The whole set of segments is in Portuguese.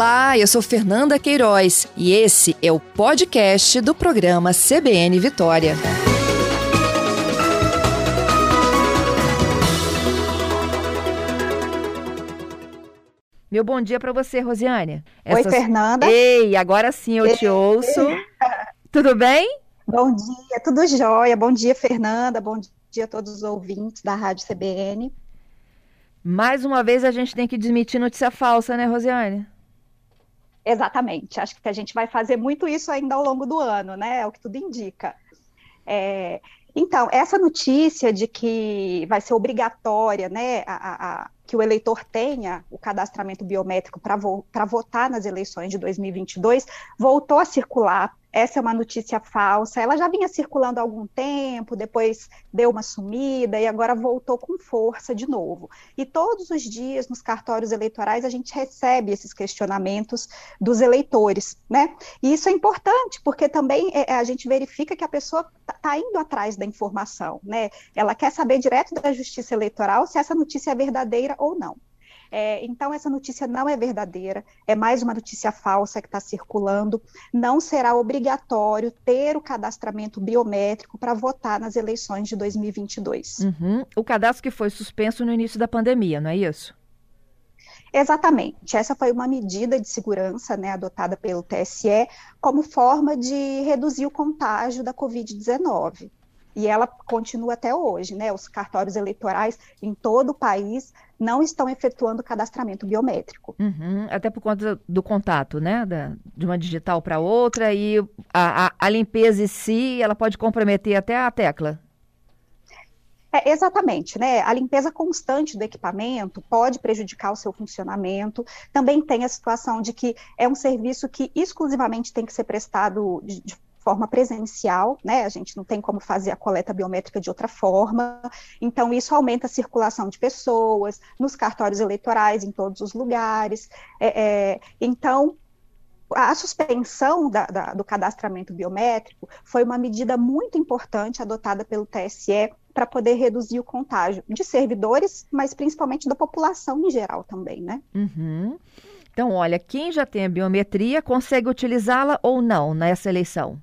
Olá, eu sou Fernanda Queiroz e esse é o podcast do programa CBN Vitória. Meu bom dia para você, Rosiane. Essas... Oi, Fernanda. Ei, agora sim eu Ei. te ouço. Tudo bem? Bom dia, tudo jóia. Bom dia, Fernanda. Bom dia a todos os ouvintes da Rádio CBN. Mais uma vez a gente tem que desmitir notícia falsa, né, Rosiane? Exatamente. Acho que a gente vai fazer muito isso ainda ao longo do ano, né? É o que tudo indica. É, então, essa notícia de que vai ser obrigatória, né, a, a, que o eleitor tenha o cadastramento biométrico para vo votar nas eleições de 2022, voltou a circular essa é uma notícia falsa. Ela já vinha circulando há algum tempo, depois deu uma sumida e agora voltou com força de novo. E todos os dias nos cartórios eleitorais a gente recebe esses questionamentos dos eleitores, né? E isso é importante porque também é, a gente verifica que a pessoa está tá indo atrás da informação, né? Ela quer saber direto da Justiça Eleitoral se essa notícia é verdadeira ou não. É, então, essa notícia não é verdadeira, é mais uma notícia falsa que está circulando. Não será obrigatório ter o cadastramento biométrico para votar nas eleições de 2022. Uhum. O cadastro que foi suspenso no início da pandemia, não é isso? Exatamente. Essa foi uma medida de segurança né, adotada pelo TSE como forma de reduzir o contágio da Covid-19 e ela continua até hoje, né? Os cartórios eleitorais em todo o país não estão efetuando cadastramento biométrico. Uhum, até por conta do contato, né? Da, de uma digital para outra e a, a, a, limpeza em si, ela pode comprometer até a tecla. É, exatamente, né? A limpeza constante do equipamento pode prejudicar o seu funcionamento. Também tem a situação de que é um serviço que exclusivamente tem que ser prestado de, de forma presencial, né? A gente não tem como fazer a coleta biométrica de outra forma. Então, isso aumenta a circulação de pessoas nos cartórios eleitorais, em todos os lugares. É, é, então, a suspensão da, da, do cadastramento biométrico foi uma medida muito importante adotada pelo TSE para poder reduzir o contágio de servidores, mas principalmente da população em geral também, né? Uhum. Então, olha, quem já tem a biometria consegue utilizá-la ou não nessa eleição?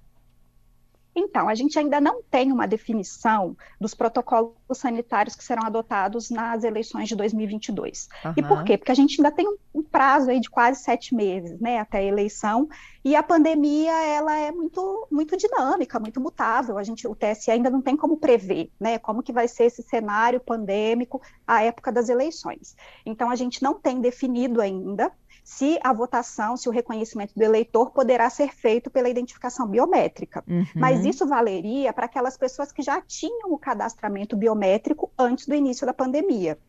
Então, a gente ainda não tem uma definição dos protocolos sanitários que serão adotados nas eleições de 2022. Uhum. E por quê? Porque a gente ainda tem um, prazo aí de quase sete meses, né, até a eleição, e a pandemia, ela é muito, muito dinâmica, muito mutável. A gente, o TSE ainda não tem como prever, né, como que vai ser esse cenário pandêmico à época das eleições. Então, a gente não tem definido ainda se a votação, se o reconhecimento do eleitor poderá ser feito pela identificação biométrica. Uhum. Mas isso valeria para aquelas pessoas que já tinham o cadastramento biométrico antes do início da pandemia.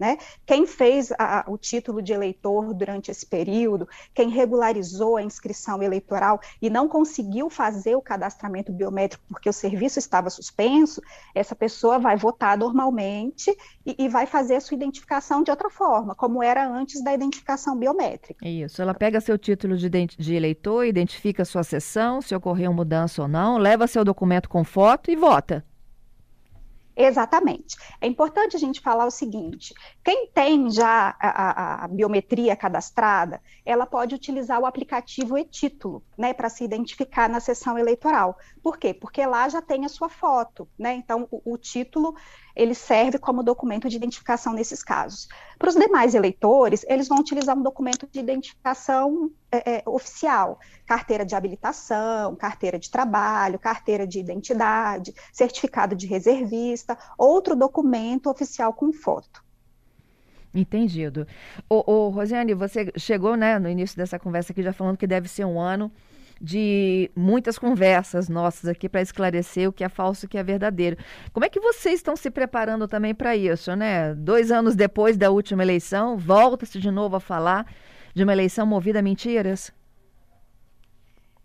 Né? Quem fez a, o título de eleitor durante esse período, quem regularizou a inscrição eleitoral e não conseguiu fazer o cadastramento biométrico porque o serviço estava suspenso, essa pessoa vai votar normalmente e, e vai fazer a sua identificação de outra forma, como era antes da identificação biométrica. Isso, ela pega seu título de, de eleitor, identifica sua sessão, se ocorreu mudança ou não, leva seu documento com foto e vota. Exatamente. É importante a gente falar o seguinte: quem tem já a, a, a biometria cadastrada, ela pode utilizar o aplicativo e-título, né, para se identificar na sessão eleitoral. Por quê? Porque lá já tem a sua foto, né? Então o, o título ele serve como documento de identificação nesses casos. Para os demais eleitores, eles vão utilizar um documento de identificação é, é, oficial, carteira de habilitação, carteira de trabalho, carteira de identidade, certificado de reservista, outro documento oficial com foto. Entendido. Ô, Rosiane, você chegou né, no início dessa conversa aqui já falando que deve ser um ano de muitas conversas nossas aqui para esclarecer o que é falso e o que é verdadeiro. Como é que vocês estão se preparando também para isso, né? Dois anos depois da última eleição, volta-se de novo a falar de uma eleição movida a mentiras?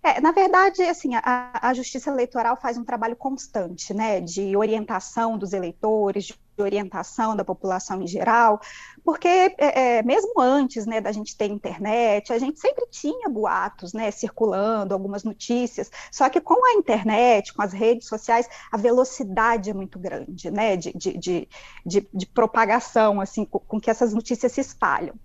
É, na verdade, assim, a, a, Justiça Eleitoral faz um trabalho constante, né, de orientação dos eleitores, de orientação da população em geral, porque é, é, mesmo antes, né, da gente ter internet, a gente sempre tinha boatos, né, circulando, algumas notícias, só que com a internet, com as redes sociais, a velocidade é muito grande, né, de, de, de, de, propagação, assim, com, com que essas notícias se espalham.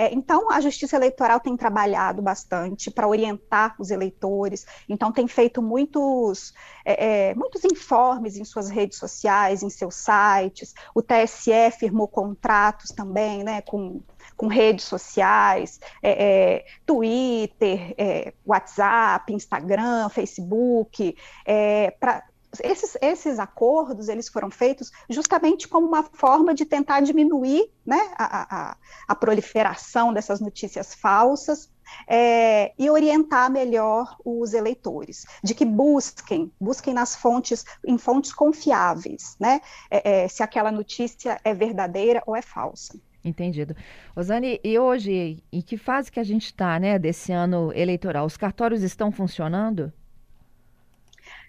É, então, a Justiça Eleitoral tem trabalhado bastante para orientar os eleitores, então tem feito muitos, é, é, muitos informes em suas redes sociais, em seus sites, o TSE firmou contratos também né, com, com redes sociais, é, é, Twitter, WhatsApp, Instagram, Facebook, para esses, esses acordos eles foram feitos justamente como uma forma de tentar diminuir né, a, a, a proliferação dessas notícias falsas é, e orientar melhor os eleitores, de que busquem, busquem nas fontes, em fontes confiáveis, né, é, é, se aquela notícia é verdadeira ou é falsa. Entendido. Osane, e hoje, em que fase que a gente está, né, desse ano eleitoral? Os cartórios estão funcionando?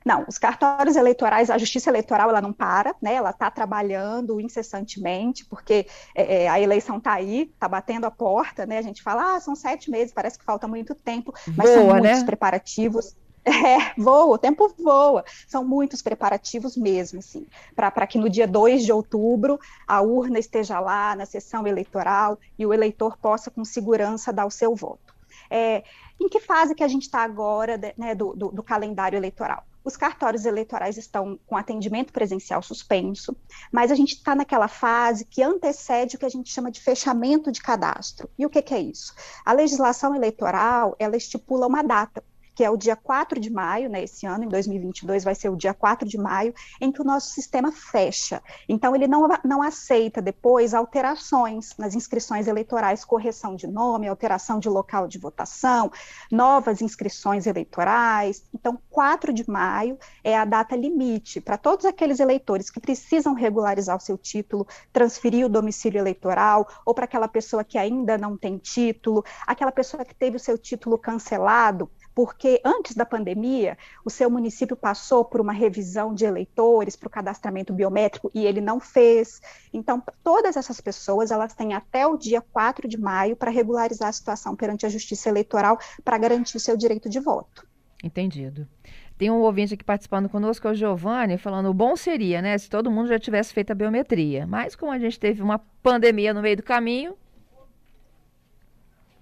Não, os cartórios eleitorais, a justiça eleitoral, ela não para, né? Ela está trabalhando incessantemente, porque é, é a eleição está aí, está batendo a porta, né? A gente fala, ah, são sete meses, parece que falta muito tempo, mas voa, são muitos né? preparativos. É, voa, o tempo voa. São muitos preparativos mesmo, assim, para que no dia 2 de outubro a urna esteja lá na sessão eleitoral e o eleitor possa, com segurança, dar o seu voto. É, em que fase que a gente está agora né, do, do, do calendário eleitoral? Os cartórios eleitorais estão com atendimento presencial suspenso, mas a gente está naquela fase que antecede o que a gente chama de fechamento de cadastro. E o que, que é isso? A legislação eleitoral ela estipula uma data que é o dia 4 de maio, né, esse ano, em 2022, vai ser o dia 4 de maio, em que o nosso sistema fecha. Então, ele não, não aceita depois alterações nas inscrições eleitorais, correção de nome, alteração de local de votação, novas inscrições eleitorais. Então, 4 de maio é a data limite para todos aqueles eleitores que precisam regularizar o seu título, transferir o domicílio eleitoral, ou para aquela pessoa que ainda não tem título, aquela pessoa que teve o seu título cancelado porque antes da pandemia, o seu município passou por uma revisão de eleitores para o cadastramento biométrico e ele não fez. Então, todas essas pessoas, elas têm até o dia 4 de maio para regularizar a situação perante a Justiça Eleitoral para garantir o seu direito de voto. Entendido. Tem um ouvinte aqui participando conosco, é o Giovanni, falando: o bom seria, né, se todo mundo já tivesse feito a biometria. Mas como a gente teve uma pandemia no meio do caminho.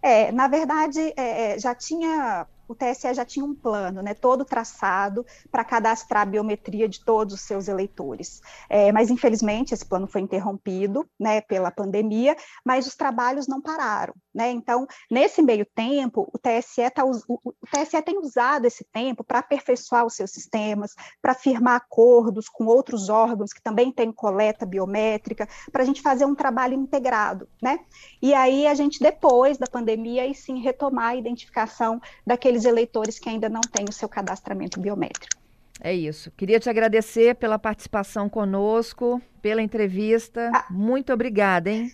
É, na verdade, é, é já tinha o TSE já tinha um plano, né, todo traçado para cadastrar a biometria de todos os seus eleitores. É, mas, infelizmente, esse plano foi interrompido né, pela pandemia, mas os trabalhos não pararam. Né? Então, nesse meio tempo, o TSE, tá, o, o TSE tem usado esse tempo para aperfeiçoar os seus sistemas, para firmar acordos com outros órgãos que também têm coleta biométrica, para a gente fazer um trabalho integrado. Né? E aí, a gente, depois da pandemia, aí sim retomar a identificação daqueles aqueles eleitores que ainda não têm o seu cadastramento biométrico. É isso. Queria te agradecer pela participação conosco, pela entrevista. Ah. Muito obrigada, hein?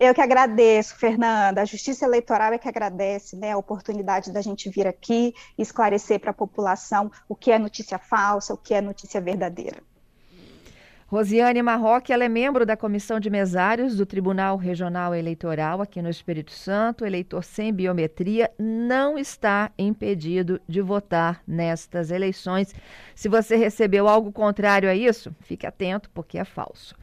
Eu que agradeço, Fernanda. A Justiça Eleitoral é que agradece né, a oportunidade da gente vir aqui e esclarecer para a população o que é notícia falsa, o que é notícia verdadeira. Rosiane Marroque, ela é membro da Comissão de Mesários do Tribunal Regional Eleitoral aqui no Espírito Santo. Eleitor sem biometria não está impedido de votar nestas eleições. Se você recebeu algo contrário a isso, fique atento, porque é falso.